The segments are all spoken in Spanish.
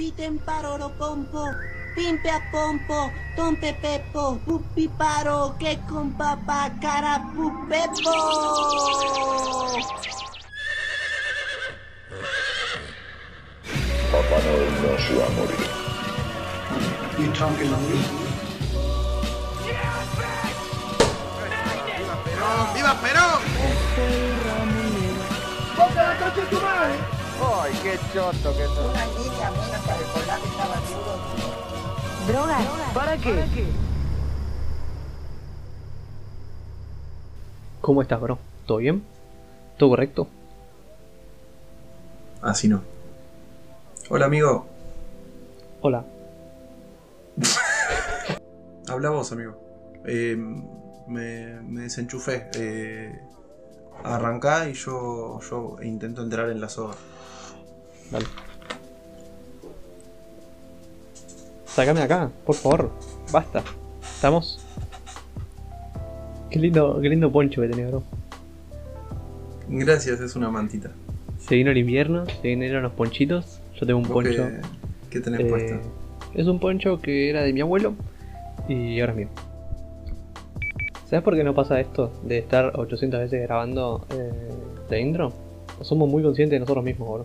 piten paroro pompo, pimpe a pompo, tompe pepo, pupi paro, que con papá cara pupepo. Papá Noel no se va a morir. You talking to me? ¡Perón! ¡Viva Perón! ¡Ay, qué choto que sos! Una niña menos para recordar que estaba duro. ¿Drogas? ¿Para qué? ¿Cómo estás, bro? ¿Todo bien? ¿Todo correcto? Así no. Hola amigo, Hola. habla vos amigo. Eh, me, me desenchufé. Eh, arrancá y yo, yo intento entrar en la soga. Dale. Sácame de acá, por favor. Basta. ¿Estamos? Qué lindo, qué lindo poncho que tenés, bro. Gracias, es una mantita. Se vino el invierno, se vinieron los ponchitos. Yo tengo un ¿Vos poncho. qué, qué tenés eh, puesto? es un poncho que era de mi abuelo y ahora es mío. ¿Sabes por qué no pasa esto de estar 800 veces grabando eh, intro? Somos muy conscientes de nosotros mismos, bro.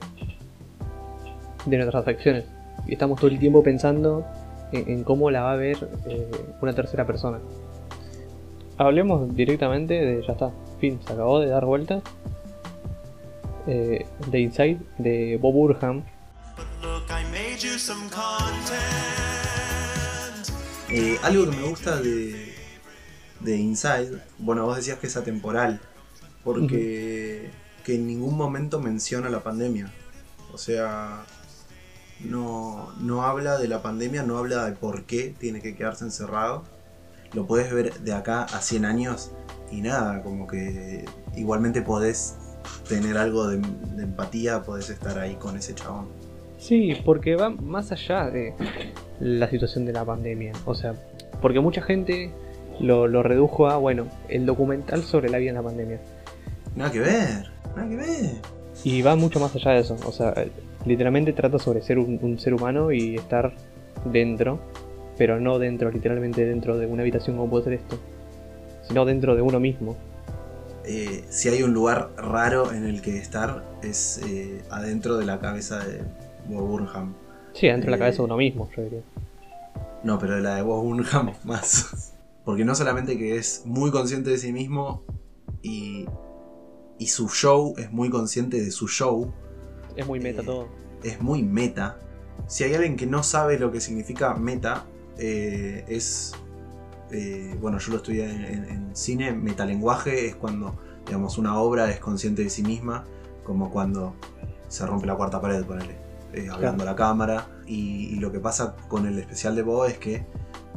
De nuestras acciones. Y estamos todo el tiempo pensando en, cómo la va a ver eh, una tercera persona. Hablemos directamente de ya está. Fin, se acabó de dar vueltas. Eh, de Inside de Bob Burham. Eh, algo que me gusta de, de Inside, bueno, vos decías que es atemporal, porque que en ningún momento menciona la pandemia. O sea, no, no habla de la pandemia, no habla de por qué tiene que quedarse encerrado. Lo puedes ver de acá a 100 años y nada, como que igualmente podés tener algo de, de empatía, podés estar ahí con ese chabón. Sí, porque va más allá de la situación de la pandemia. O sea, porque mucha gente lo, lo redujo a, bueno, el documental sobre la vida en la pandemia. Nada que ver, nada que ver. Y va mucho más allá de eso. O sea, literalmente trata sobre ser un, un ser humano y estar dentro, pero no dentro, literalmente dentro de una habitación como puede ser esto, sino dentro de uno mismo. Eh, si hay un lugar raro en el que estar, es eh, adentro de la cabeza de Bob Burnham. Sí, dentro de la Eh, cabeza de uno mismo, yo diría. No, pero de la de Bob Burnham más. Porque no solamente que es muy consciente de sí mismo y, y su show es muy consciente de su show, Es muy meta eh, todo. es muy meta. Si hay alguien que no sabe lo que significa meta, eh, es. eh, bueno, yo lo estudié en, en- en cine. Metalenguaje es cuando, digamos, una obra es consciente de sí misma, como cuando se rompe la cuarta pared, ponele, eh, hablando a la cámara. Y, y lo que pasa con el especial de Bo es que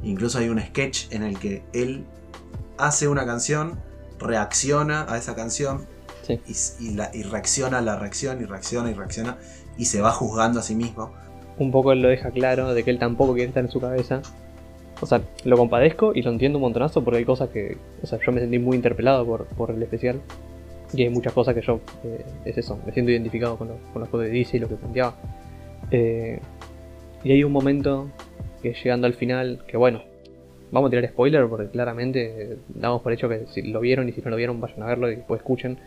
incluso hay un sketch en el que él hace una canción, reacciona a esa canción Sí. y, s- y la- y reacciona a la reacción y reacciona y reacciona y se va juzgando a sí mismo. un poco él lo deja claro de que él tampoco quiere estar en su cabeza. O sea, lo compadezco y lo entiendo un montonazo porque hay cosas que. O sea, yo me sentí muy interpelado por, por el especial. Y hay muchas cosas que yo. eh, es eso, me siento identificado con, lo, con las cosas que dice y lo que planteaba. Eh, y hay un momento que llegando al final, que bueno, vamos a tirar spoiler porque claramente damos por hecho que si lo vieron y si no lo vieron, vayan a verlo y después escuchen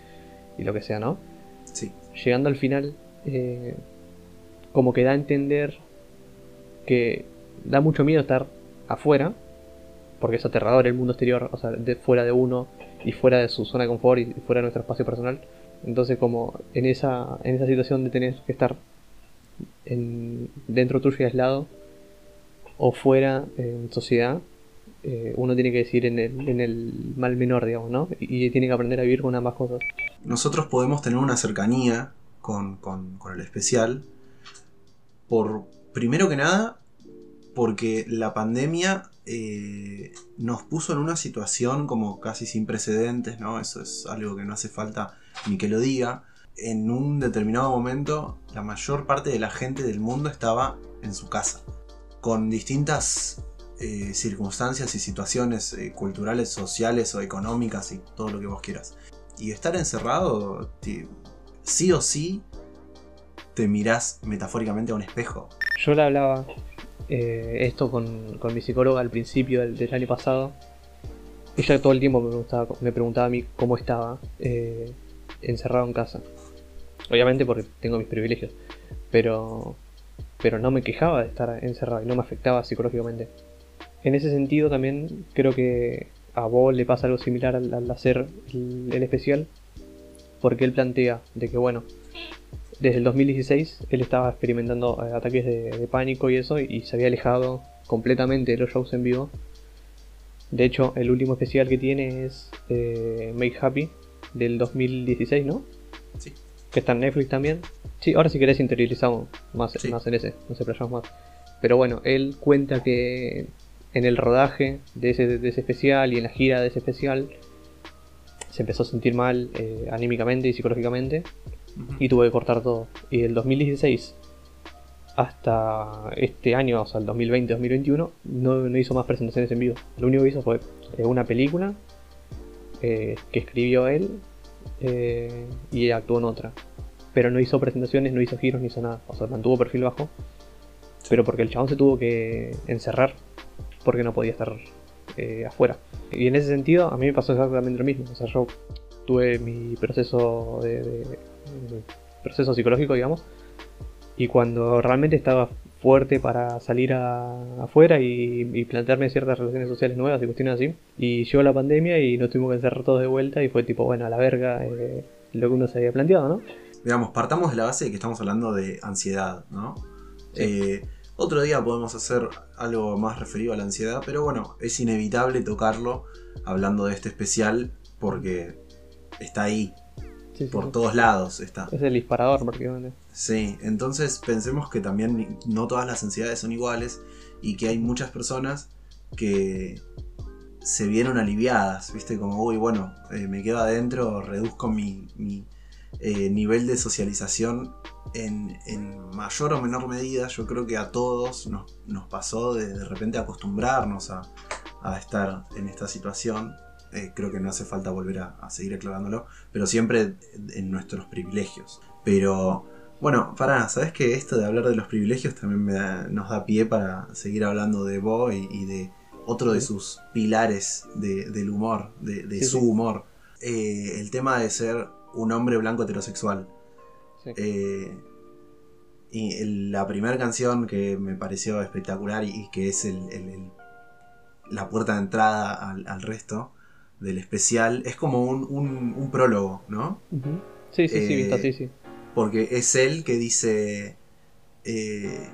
y lo que sea, ¿no? Sí. llegando al final, eh, como que da a entender que da mucho miedo estar afuera, porque es aterrador el mundo exterior, o sea, de, fuera de uno y fuera de su zona de confort y fuera de nuestro espacio personal. Entonces, como en esa, en esa situación de tener que estar en, dentro tuyo y aislado, o fuera en sociedad, eh, uno tiene que decir en el, en el mal menor, digamos, ¿no? Y, y tiene que aprender a vivir con ambas cosas. Nosotros podemos tener una cercanía con, con- con el especial por, primero que nada, porque la pandemia eh, nos puso en una situación como casi sin precedentes, ¿no? Eso es algo que no hace falta ni que lo diga. En un determinado momento, la mayor parte de la gente del mundo estaba en su casa, con distintas eh, circunstancias y situaciones eh, culturales, sociales o económicas y todo lo que vos quieras. Y estar encerrado, sí o sí, te mirás metafóricamente a un espejo. Yo le hablaba eh, esto con, con mi psicóloga al principio del, año pasado. Ella todo el tiempo me preguntaba, me preguntaba a mí cómo estaba eh, encerrado en casa. Obviamente porque tengo mis privilegios. Pero, pero no me quejaba de estar encerrado y no me afectaba psicológicamente. En ese sentido también creo que a vos le pasa algo similar al, al hacer el, especial. Porque él plantea de que bueno, desde el 2016 él estaba experimentando eh, ataques de, de pánico y eso y se había alejado completamente de los shows en vivo. De hecho, el último especial que tiene es eh, Make Happy del 2016, ¿no? Sí. Que está en Netflix también. Sí, ahora si querés interiorizamos más, Sí. más en ese, no se playamos más. Pero bueno, él cuenta que en el rodaje de ese, de ese especial y en la gira de ese especial se empezó a sentir mal eh, anímicamente y psicológicamente y tuvo que cortar todo. Y del 2016 hasta este año, o sea, el 2020-2021, no, no hizo más presentaciones en vivo. Lo único que hizo fue eh, una película eh, que escribió él eh, y actuó en otra. Pero no hizo presentaciones, no hizo giros, ni hizo nada. O sea, mantuvo perfil bajo. Pero porque el chabón se tuvo que encerrar porque no podía estar eh, afuera. Y en ese sentido, a mí me pasó exactamente lo mismo. O sea, yo tuve mi proceso de, de- de- proceso psicológico, digamos. Y cuando realmente estaba fuerte para salir a- afuera y, y plantearme ciertas relaciones sociales nuevas y cuestiones así. Y llegó la pandemia y nos tuvimos que encerrar todos de vuelta y fue tipo, bueno, a la verga eh, lo que uno se había planteado, ¿no? Digamos, partamos de la base de que estamos hablando de ansiedad, ¿no? Sí. Eh, otro día podemos hacer algo más referido a la ansiedad, pero bueno, es inevitable tocarlo hablando de este especial porque está ahí, Sí, sí, por todos lados está. Es el disparador prácticamente. Sí, entonces pensemos que también no todas las ansiedades son iguales y que hay muchas personas que se vieron aliviadas, ¿viste? Como, uy, bueno, eh, me quedo adentro, reduzco mi, eh, nivel de socialización en, mayor o menor medida. Yo creo que a todos nos, nos pasó de, de repente acostumbrarnos a, a estar en esta situación. Eh, creo que no hace falta volver a, a seguir aclarándolo, pero siempre en nuestros privilegios. Pero bueno, para, ¿sabes que esto de hablar de los privilegios también me da- nos da pie para seguir hablando de Bo y, y de otro de sus pilares de- del humor, de, de Sí, su sí. humor? Eh, el tema de ser un hombre blanco heterosexual. Sí. Eh, y la primera canción que me pareció espectacular y, que es el- el- el- la puerta de entrada al, al resto del especial es como un, un- un prólogo, ¿no? Sí, sí, sí, Eh, visto así, sí. Porque es él que dice, eh,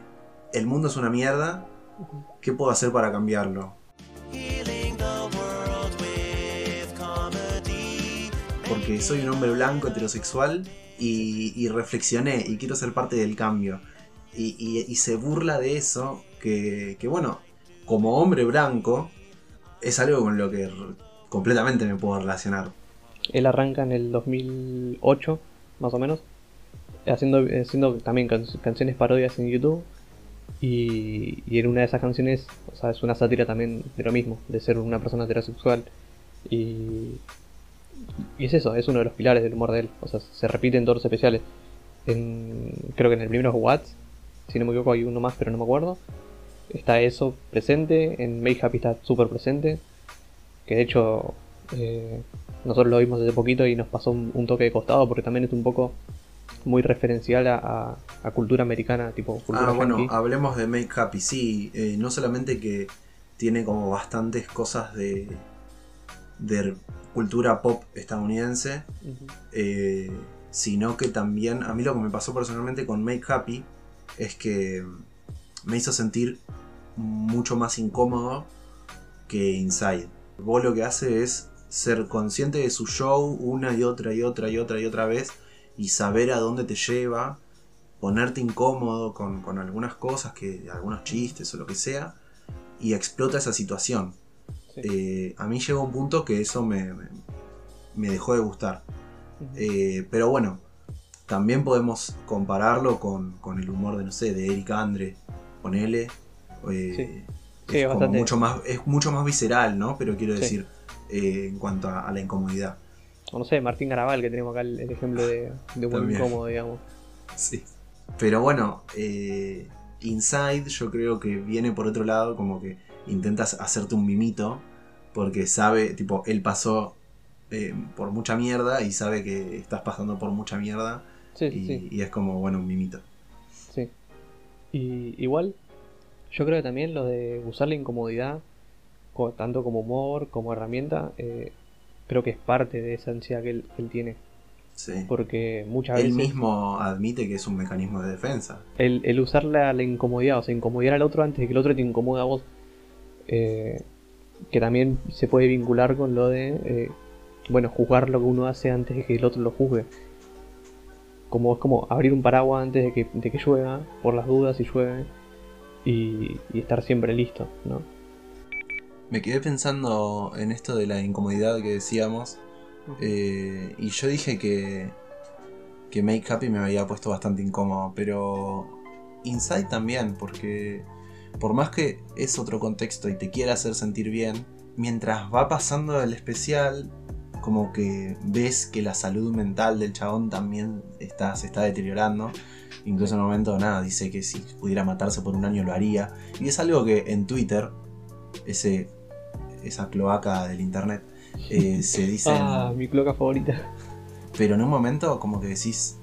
el mundo es una mierda, ¿qué puedo hacer para cambiarlo? Porque soy un hombre blanco, heterosexual, y, reflexioné y quiero ser parte del cambio. Y, se burla de eso, que, que bueno, como hombre blanco, es algo con lo que completamente me puedo relacionar. Él arranca en el 2008, más o menos, haciendo, haciendo también can- canciones parodias en YouTube. Y, y en una de esas canciones, o sea, es una sátira también de lo mismo, de ser una persona heterosexual. Y, y es eso, es uno de los pilares del humor de él. O sea, se repite en todos los especiales. En, creo que en el primero es Watts, si no me equivoco hay uno más, pero no me acuerdo. Está eso presente, en Make Happy está súper presente. Que de hecho, eh, nosotros lo vimos hace poquito y nos pasó un toque de costado porque también es un poco muy referencial a, a- a cultura americana, tipo cultura Ah, bueno, yankee. hablemos de Make Happy, sí. eh, no solamente que tiene como bastantes cosas de, de cultura pop estadounidense, eh, sino que también, a mí lo que me pasó personalmente con Make Happy es que me hizo sentir mucho más incómodo que Inside. Vos lo que hace es ser consciente de su show una y otra y otra y otra y otra vez y saber a dónde te lleva, ponerte incómodo con, con algunas cosas, que, algunos chistes o lo que sea, y explota esa situación. Sí. Eh, a mí llegó un punto que eso me, me- me dejó de gustar. Eh, pero bueno, también podemos compararlo con, con el humor de, no sé, de Eric Andre, ponele. eh, Sí, es, es como mucho más, es mucho más visceral, ¿no? Pero quiero Sí. decir, eh, en cuanto a, a la incomodidad. O no sé, Martín Garabal, que tenemos acá el, el ejemplo de, de humor También. incómodo, digamos. Sí. Pero bueno, eh, Inside yo creo que viene por otro lado, como que intentas hacerte un mimito, porque sabe, tipo, él pasó eh, por mucha mierda y sabe que estás pasando por mucha mierda. Sí, y, sí, y es como, bueno, un mimito. sí. Y igual, yo creo que también lo de usar la incomodidad, co- tanto como humor, como herramienta, eh, creo que es parte de esa ansiedad que él, él tiene. Sí. Porque muchas Él veces mismo admite que es un mecanismo de defensa. el, el usar la, la incomodidad, o sea, incomodar al otro antes de que el otro te incomode a vos, eh, que también se puede vincular con lo de, eh, bueno, juzgar lo que uno hace antes de que el otro lo juzgue. Como es como abrir un paraguas antes de que, de que llueva, por las dudas si llueve, y, y estar siempre listo, ¿no? Me quedé pensando en esto de la incomodidad que decíamos. eh, y yo dije que, que Make Happy me había puesto bastante incómodo. Pero Inside también, porque por más que es otro contexto y te quiera hacer sentir bien, mientras va pasando el especial, como que ves que la salud mental del chabón también está, se está deteriorando. Incluso en un momento, nada, dice que si pudiera matarse por un año lo haría. Y es algo que en Twitter, ese, esa cloaca del internet, eh, se dice. Ah, mi cloca favorita. Pero en un momento, como que decís,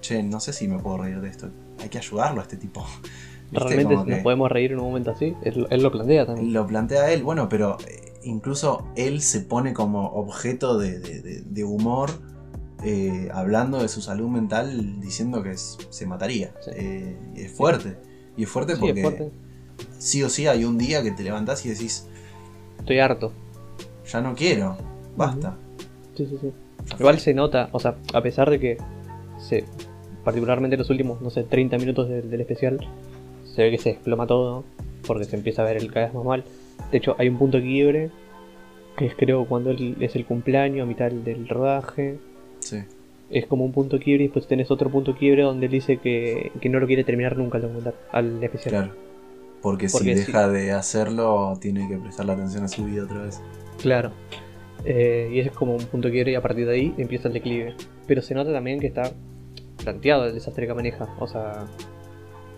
che, no sé si me puedo reír de esto. Hay que ayudarlo a este tipo. ¿Viste? Realmente Como nos que podemos reír en un momento así, él, él lo plantea también. Lo plantea él, bueno, pero eh, incluso él se pone como objeto de, de- de- de humor. eh, hablando de su salud mental, diciendo que es- se mataría. Sí. Eh, es fuerte. Y es fuerte Sí, porque es fuerte. sí o sí hay un día que te levantás y decís, Estoy harto. ya no quiero, basta. Sí, sí, sí. Igual se nota, o sea, a pesar de que se, particularmente los últimos, no sé, 30 minutos del, del especial, se ve que se desploma todo, porque se empieza a ver el cada vez más mal. De hecho, hay un punto de quiebre, que es creo cuando es el cumpleaños, a mitad del, del rodaje. Sí. Es como un punto de quiebre y después tenés otro punto de quiebre donde él dice que, que no lo quiere terminar nunca el documental, al especial. Claro. Porque, si deja de hacerlo, tiene que prestarle atención a su vida otra vez. Claro. Eh, y ese es como un punto quiebre y a partir de ahí empieza el declive. Pero se nota también que está planteado el desastre que maneja. O sea,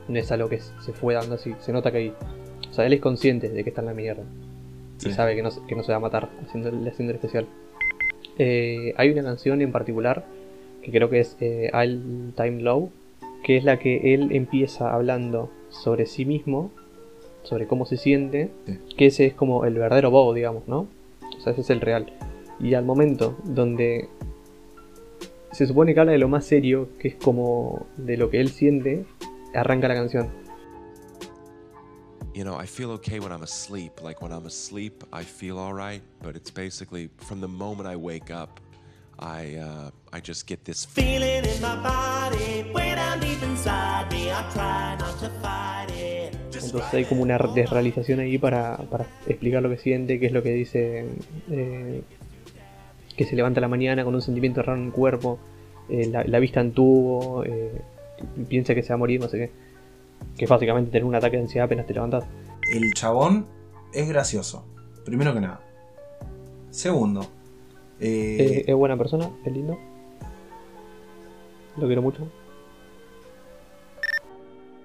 no es algo que se fue dando así. Se nota que hay... O sea, él es consciente de que está en la mierda. Sí. Y sabe que no, se- que no se va a matar haciendo haciendo el especial. Eh, hay una canción en particular que creo que es eh, All Time Low, que es la que él empieza hablando sobre sí mismo, sobre cómo se siente, Sí. que ese es como el verdadero Bobo, digamos, ¿no? O sea, ese es el real. Y al momento donde se supone que habla de lo más serio, que es como de lo que él siente, arranca la canción. You know, I feel okay when I'm asleep. Like when I'm asleep, I feel all right. But it's basically from the moment I wake up, I uh, I just get this Feeling in my body, way down deep inside me. I try Entonces hay como una desrealización ahí para, para explicar lo que siente, qué es lo que dice, eh, que se levanta a la mañana con un sentimiento raro en el cuerpo, eh, la, la vista en tubo, eh, piensa que se va a morir, no sé qué. Que es básicamente tener un ataque de ansiedad apenas te levantas. El chabón es gracioso, primero que nada. Segundo, es buena persona, es lindo. Lo quiero mucho.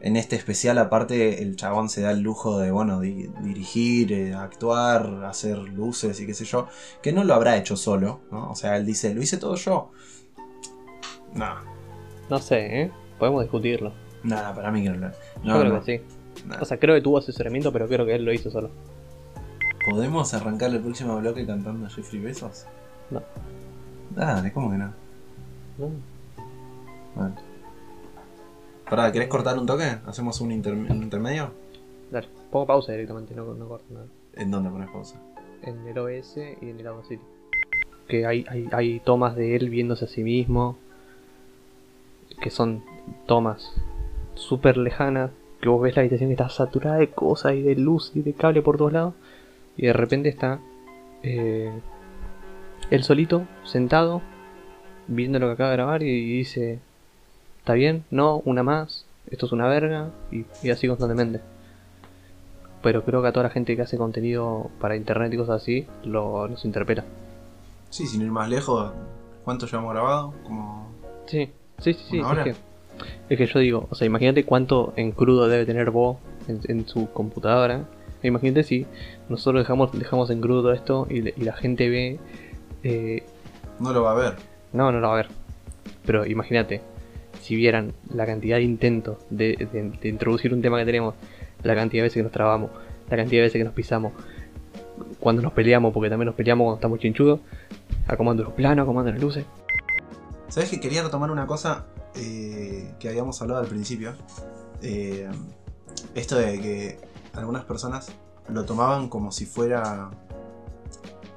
En este especial aparte el chabón se da el lujo de, bueno, di- dirigir, eh, actuar, hacer luces y qué sé yo, que no lo habrá hecho solo, ¿no? O sea, él dice, lo hice todo yo. No, No sé, ¿eh? Podemos discutirlo. nada, para mí que no lo... Yo No, creo no, que sí. O sea, creo que tuvo asesoramiento, pero creo que él lo hizo solo. ¿Podemos arrancar el próximo bloque cantando Jeffrey Besos? No. Dale, ¿cómo que no? No. Bueno. Pará, ¿querés cortar un toque? ¿Hacemos un, inter- un intermedio? Dale, pongo pausa directamente, no, no corto nada. ¿En dónde pones pausa? En el OS y en el Audacity. Que hay, hay, hay tomas de él viéndose a sí mismo. Que son tomas súper lejanas. Que vos ves la habitación que está saturada de cosas y de luz y de cable por todos lados. Y de repente está eh, él solito, sentado, viendo lo que acaba de grabar y dice: ¿Está bien? No, una más. Esto es una verga. Y, y así constantemente. Pero creo que a toda la gente que hace contenido para internet y cosas así, lo, los interpela. Sí, sin ir más lejos, ¿cuánto llevamos grabado? Como... Sí, sí, sí, sí. Es que Es que yo digo, o sea, imagínate cuánto en crudo debe tener vos en, en su computadora. E Imagínate si nosotros dejamos, dejamos en crudo esto y la gente ve. eh, No lo va a ver. no, no lo va a ver. Pero imagínate, si vieran la cantidad de intentos de, de- de introducir un tema que tenemos, la cantidad de veces que nos trabamos, la cantidad de veces que nos pisamos, cuando nos peleamos, porque también nos peleamos cuando estamos chinchudos, acomodando los planos, acomodando las luces. ¿Sabes que quería retomar una cosa eh, que habíamos hablado al principio? Eh, esto de que algunas personas lo tomaban como si fuera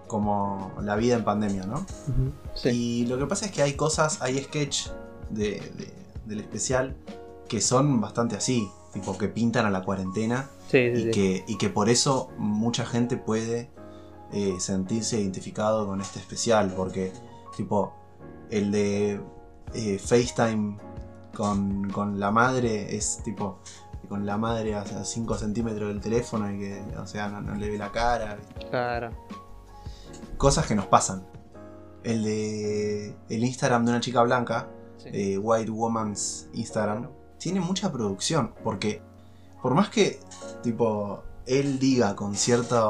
como la vida en pandemia, ¿no? Sí. Y lo que pasa es que hay cosas, hay sketch de, de- del especial que son bastante así, tipo que pintan a la cuarentena Sí, sí, y sí. que, y que por eso mucha gente puede eh, sentirse identificado con este especial, porque tipo el de eh, FaceTime con, con la madre es tipo con la madre a 5 centímetros del teléfono y que, o sea, no, no le ve la cara. Claro. Cosas que nos pasan. El de el Instagram de una chica blanca, Sí. eh, White Woman's Instagram, tiene mucha producción, porque por más que tipo él diga con cierta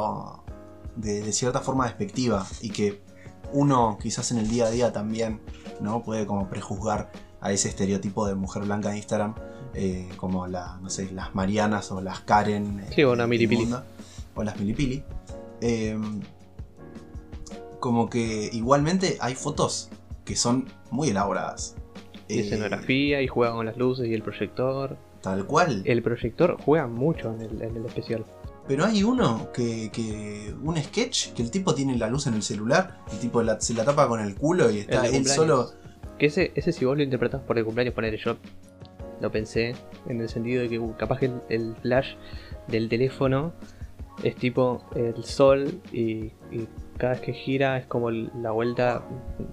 de, de cierta forma despectiva y que uno quizás en el día a día también no puede como prejuzgar a ese estereotipo de mujer blanca en Instagram eh, como la no sé las Marianas o las Karen eh, Sí, o una del Milipili. mundo, o las Milipili eh, como que igualmente hay fotos que son muy elaboradas Y Eh, escenografía y juega con las luces y el proyector. tal cual El proyector juega mucho en el, en el especial. Pero hay uno que, que. Un sketch que el tipo tiene la luz en el celular. El tipo la- se la tapa con el culo y está él solo. Que ese, ese si vos lo interpretás por el cumpleaños, poner yo lo pensé en el sentido de que uh, capaz que el, el flash del teléfono es tipo el sol y, y cada vez que gira es como la vuelta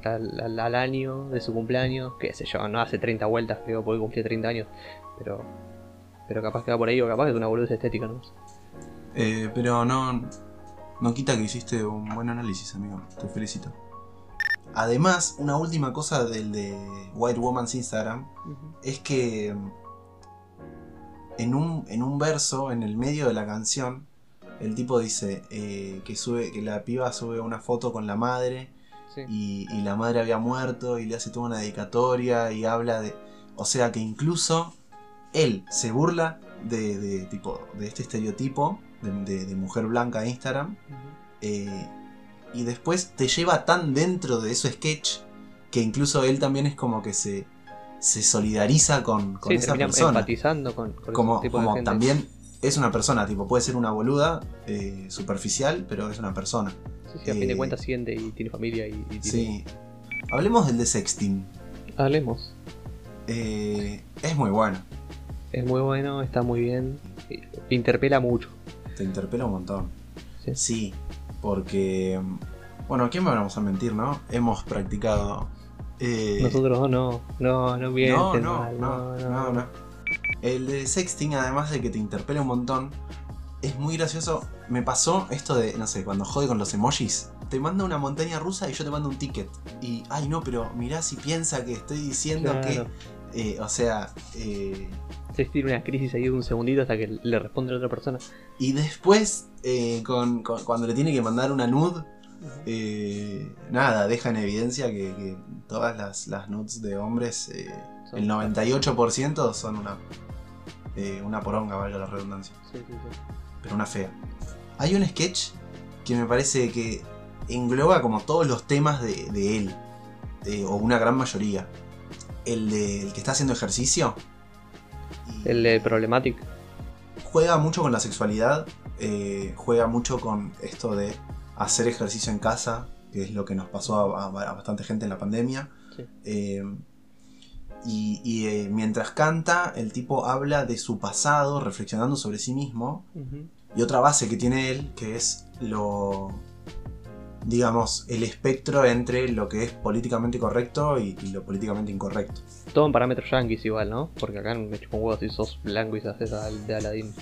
al, al- al año de su cumpleaños, qué sé yo, no hace 30 vueltas, creo, porque cumplía 30 años, pero pero capaz que va por ahí o capaz que es una boludez estética, ¿no? Eh, pero no. No quita que hiciste un buen análisis, amigo. Te felicito. Además, una última cosa del de White Woman's Instagram es que en un, en un verso, en el medio de la canción, el tipo dice eh, que sube, que la piba sube una foto con la madre Sí. y, y la madre había muerto y le hace toda una dedicatoria y habla de. O sea que incluso él se burla de, de, tipo, de este estereotipo de, de- de mujer blanca de Instagram. eh, y después te lleva tan dentro de su sketch que incluso él también es como que se, se solidariza con, con Sí, esa persona. empatizando con, con Como, ese tipo de gente. también es una persona, tipo, puede ser una boluda, eh, superficial, pero es una persona. Sí, sí, a fin de eh, cuentas siente y tiene familia y, y tiene- Sí. Hablemos del de sexting. Hablemos. Eh, es muy bueno. Es muy bueno, está muy bien. Interpela mucho. Te interpela un montón. Sí. Sí, porque. Bueno, ¿quién me vamos a mentir, no? Hemos practicado. eh, Nosotros no, no, no no, mienten no, mal, no, no, no. El de sexting, además de que te interpela un montón, es muy gracioso. Me pasó esto de, no sé, cuando jode con los emojis. Te manda una montaña rusa y yo te mando un ticket. Y, ay no, pero mirá si piensa que estoy diciendo Claro. que. eh, o sea, eh, Se tiene una crisis ahí de un segundito hasta que le responde la otra persona. Y después, eh, con, con- cuando le tiene que mandar una nude, eh, nada, deja en evidencia que, que todas las, las nudes de hombres, eh, el 98% son una, eh, una poronga, valga la redundancia, Sí, sí, sí. pero una fea. Hay un sketch que me parece que engloba como todos los temas de, de él, eh, o una gran mayoría. El, de, el que está haciendo ejercicio. El de Problematic. juega mucho con la sexualidad, eh, juega mucho con esto de hacer ejercicio en casa, que es lo que nos pasó a, a- a bastante gente en la pandemia. Sí. Y y, eh, mientras canta, el tipo habla de su pasado, reflexionando sobre sí mismo. Y otra base que tiene él, que es lo. digamos, el espectro entre lo que es políticamente correcto y, y lo políticamente incorrecto. Todo en parámetros yankees igual, ¿no? Porque acá me chupo un huevo si sos blanco y haces al de Aladdin.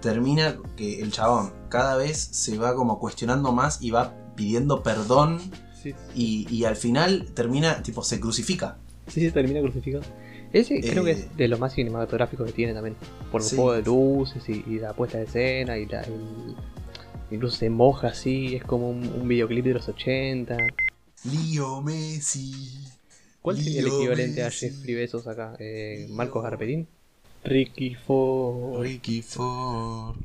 termina que el chabón cada vez se va como cuestionando más y va pidiendo perdón Sí, y, y al final termina, tipo, se crucifica. Sí, sí, termina crucificado. Ese creo que Eh, es de lo más cinematográfico que tiene también. Por el Sí. juego de luces y, y la puesta de escena y la, el- incluso se moja así, es como un, un videoclip de los 80. Leo Messi. ¿Cuál sería el equivalente a. Jeffrey Bezos acá? Eh, ¿Marcos Garperín? Ricky Ford. Ricky Ford.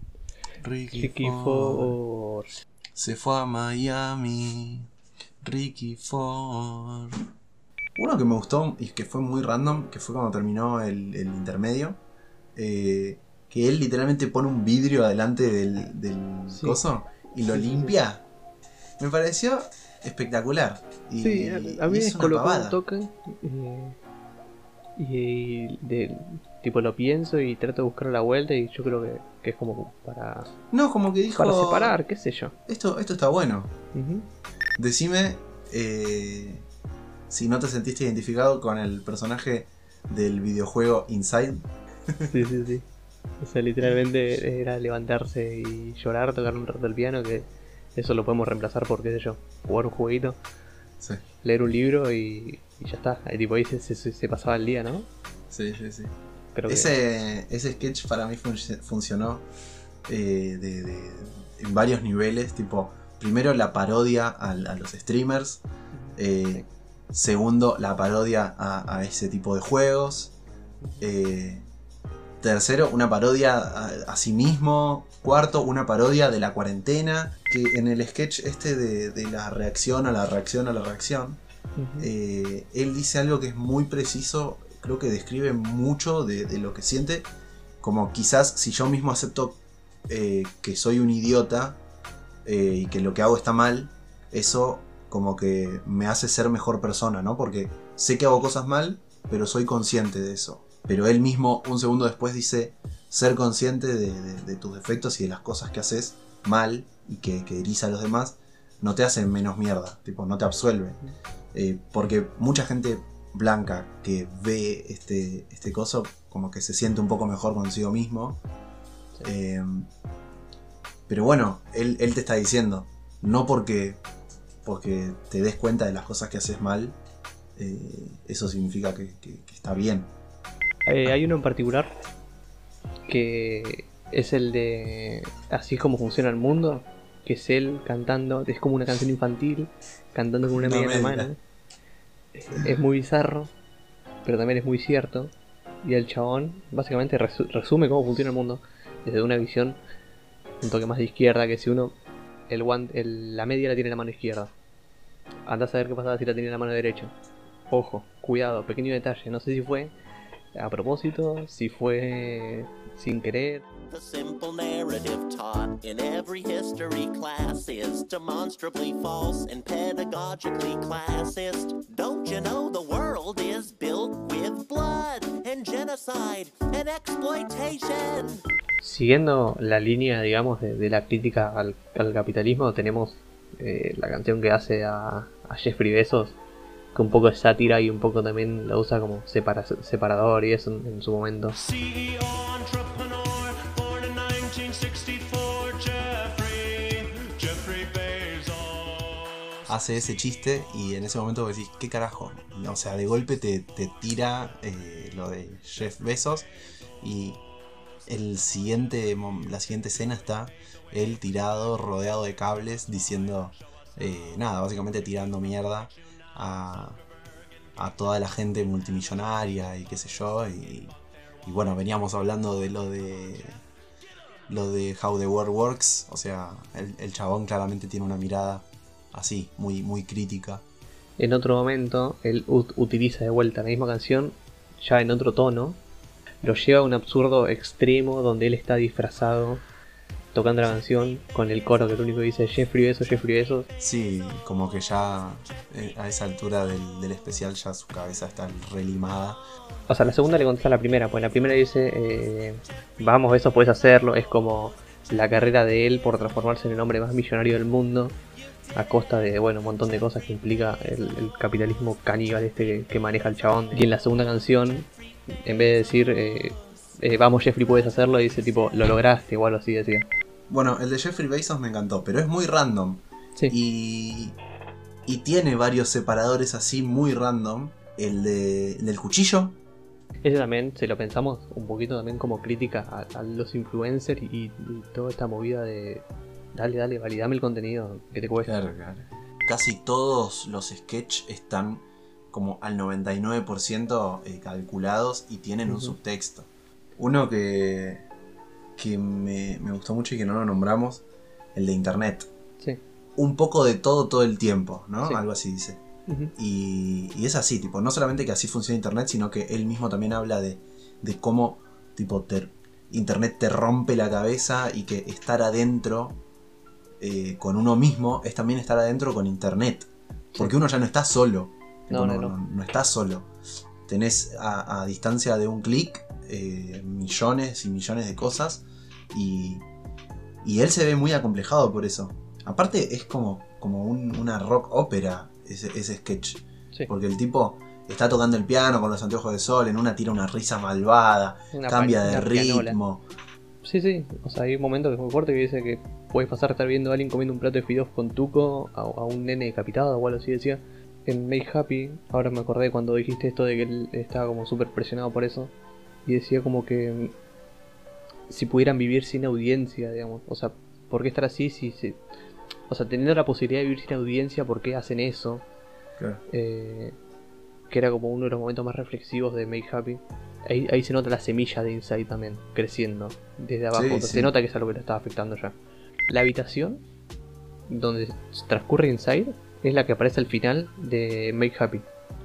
Ricky, Ricky Ford. Ford. Se fue a Miami. Ricky Ford. Uno que me gustó y que fue muy random, que fue cuando terminó el, el intermedio. eh, que él literalmente pone un vidrio adelante del, del Sí. coso y lo Sí, sí, sí. limpia. Me pareció espectacular. Y, Sí, a, mí me es una descolocó un toque. eh, y de, tipo lo pienso y trato de buscar la vuelta y yo creo que, que es como para, No, como que dijo. para separar, qué sé yo. Esto, esto está bueno. Decime eh, si no te sentiste identificado con el personaje del videojuego Inside. Sí, sí, sí. O sea, literalmente era levantarse y llorar, tocar un rato el piano, que eso lo podemos reemplazar por, qué sé yo, jugar un jueguito, Sí, leer un libro y, y ya está. Ahí, tipo, ahí se, se- se pasaba el día, ¿no? sí, sí. sí. Creo que- Ese, ese sketch para mí func- funcionó eh, de- de- en varios niveles. Tipo, primero la parodia a, los streamers. eh, segundo, la parodia a, a ese tipo de juegos. eh, tercero, una parodia a, a sí mismo. Cuarto, una parodia de la cuarentena. Que en el sketch este de, de la reacción a la reacción a la reacción. Eh, él dice algo que es muy preciso, creo que describe mucho de, de lo que siente, como quizás si yo mismo acepto eh, que soy un idiota eh, y que lo que hago está mal, eso como que me hace ser mejor persona, ¿no? Porque sé que hago cosas mal, pero soy consciente de eso. Pero él mismo un segundo después dice, ser consciente de, de- de tus defectos y de las cosas que haces mal y que, que herís a los demás, no te hacen menos mierda, tipo, no te absuelve. Eh, porque mucha gente blanca que ve este, este coso, como que se siente un poco mejor consigo mismo. Eh, pero bueno, él, él te está diciendo, no porque, porque te des cuenta de las cosas que haces mal, eh, eso significa que, que- que está bien. Eh, hay uno en particular que es el de Así es como funciona el mundo, que es él cantando, es como una canción infantil, cantando con una No media en la mano. Es muy bizarro, pero también es muy cierto. Y el chabón básicamente resu- resume cómo funciona el mundo desde una visión un toque más de izquierda, que si uno el- la media la tiene en la mano izquierda. Anda a saber qué pasaba si la tiene en la mano derecha. Ojo, cuidado, pequeño detalle, no sé si fue a propósito, si fue sin querer. The simple narrative taught in every history class is demonstrably false and pedagogically classist. Don't you know the world is built with blood and genocide and exploitation? Siguiendo la línea, digamos, de, de la crítica al, al capitalismo, tenemos eh, la canción que hace a, a Jeffrey Bezos, que un poco es sátira y un poco también la usa como separa- separador y eso en, su momento. CEO entrepreneur, born in 1964, Jeffrey, Jeffrey Bezos. Hace ese chiste y en ese momento decís, ¿qué carajo? O sea, de golpe te, te tira eh, lo de Jeff Bezos y el siguiente, la siguiente escena está él tirado, rodeado de cables, diciendo eh, nada, básicamente tirando mierda a, toda la gente multimillonaria y qué sé yo. Y, y bueno, veníamos hablando de lo de lo de How the World Works. O sea, el, el chabón claramente tiene una mirada así, muy, muy crítica. En otro momento, él ut- utiliza de vuelta la misma canción, ya en otro tono, lo lleva a un absurdo extremo donde él está disfrazado tocando la canción con el coro que lo único que dice Jeffrey Bezos, Jeffrey Bezos. Sí, como que ya eh, a esa altura del, del especial ya su cabeza está relimada. O sea, la segunda le contesta a la primera, pues la primera dice, eh, vamos, eso puedes hacerlo, es como la carrera de él por transformarse en el hombre más millonario del mundo, a costa de, bueno, un montón de cosas que implica el, el capitalismo caníbal este que, que maneja el chabón. Y en la segunda canción, en vez de decir, eh, eh, vamos Jeffrey, puedes hacerlo, dice tipo, lo lograste, o algo así decía. Bueno, el de Jeffrey Bezos me encantó, pero es muy random. Sí. Y, y tiene varios separadores así muy random. El, de, el del cuchillo, Ese también, si lo pensamos, un poquito también como crítica a, a los influencers y, y toda esta movida de dale, dale, validame el contenido que te cuesta. Claro, claro. Casi todos los sketch están como al 99% eh, calculados y tienen un subtexto. Uno que, que me, me gustó mucho y que no lo nombramos, el de internet. Sí. Un poco de todo todo el tiempo, ¿no? Sí. Algo así dice. Y, y es así, tipo, no solamente que así funciona Internet, sino que él mismo también habla de, de cómo, tipo, te- Internet te rompe la cabeza y que estar adentro eh, con uno mismo es también estar adentro con Internet. Porque uno ya no está solo. Tipo, No, no, no. no estás solo. Tenés a, a distancia de un clic eh, millones y millones de cosas y, y él se ve muy acomplejado por eso. Aparte es como, como un- una rock ópera ese, ese sketch. Sí. Porque el tipo está tocando el piano con los anteojos de sol, en una tira una risa malvada, Una cambia de pianola. ritmo. Sí, sí, o sea, hay un momento que es muy fuerte que dice que puedes pasar a estar viendo a alguien comiendo un plato de fideos con tuco a, a un nene decapitado o algo así decía. En Make Happy, ahora me acordé cuando dijiste esto de que él estaba como súper presionado por eso. Y decía como que mm, si pudieran vivir sin audiencia, digamos. O sea, ¿por qué estar así si... si- o sea, teniendo la posibilidad de vivir sin audiencia, ¿por qué hacen eso? Eh, que era como uno de los momentos más reflexivos de Make Happy. Ahí, ahí se nota la semilla de Inside también, creciendo desde abajo. Sí, sí. Se nota que es algo que le estaba afectando ya. La habitación donde transcurre Inside es la que aparece al final de Make Happy.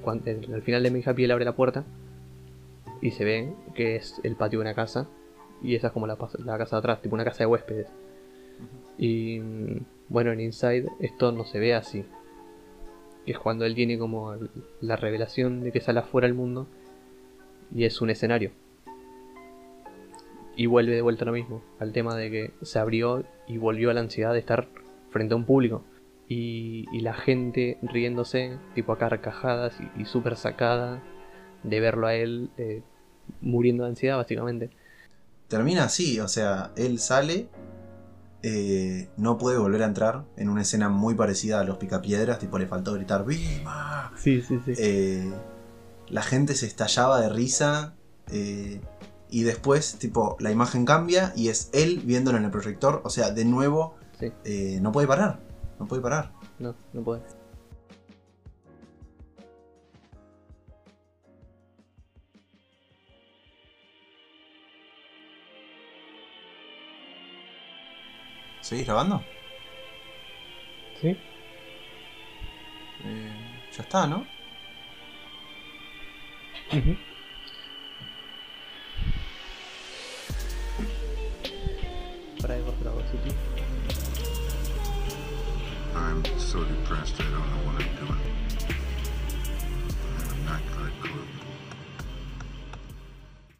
Al final de Make Happy él abre la puerta y se ve que es el patio de una casa. Y esa es como la, casa de atrás, tipo una casa de huéspedes. Y bueno, en Inside esto no se ve así. Es cuando él tiene como la revelación de que sale afuera al mundo y es un escenario. Y vuelve de vuelta a lo mismo, al tema de que se abrió y volvió a la ansiedad de estar frente a un público. Y, y la gente riéndose, tipo a carcajadas y, y súper sacada de verlo a él eh, muriendo de ansiedad, básicamente. Termina así, o sea, él sale, eh, no puede volver a entrar en una escena muy parecida a los picapiedras, tipo le faltó gritar ¡Viva! Sí, sí, sí. Eh, la gente se estallaba de risa eh, y después, tipo, la imagen cambia y es él viéndolo en el proyector, o sea, de nuevo, Sí. eh, no puede parar, no puede parar. No, no puede. ¿Seguís grabando? ¿Sí? Eh, ya está, ¿no? Ujú. Para de cortar algo así, tío. I'm so depressed I don't know what I'm doing.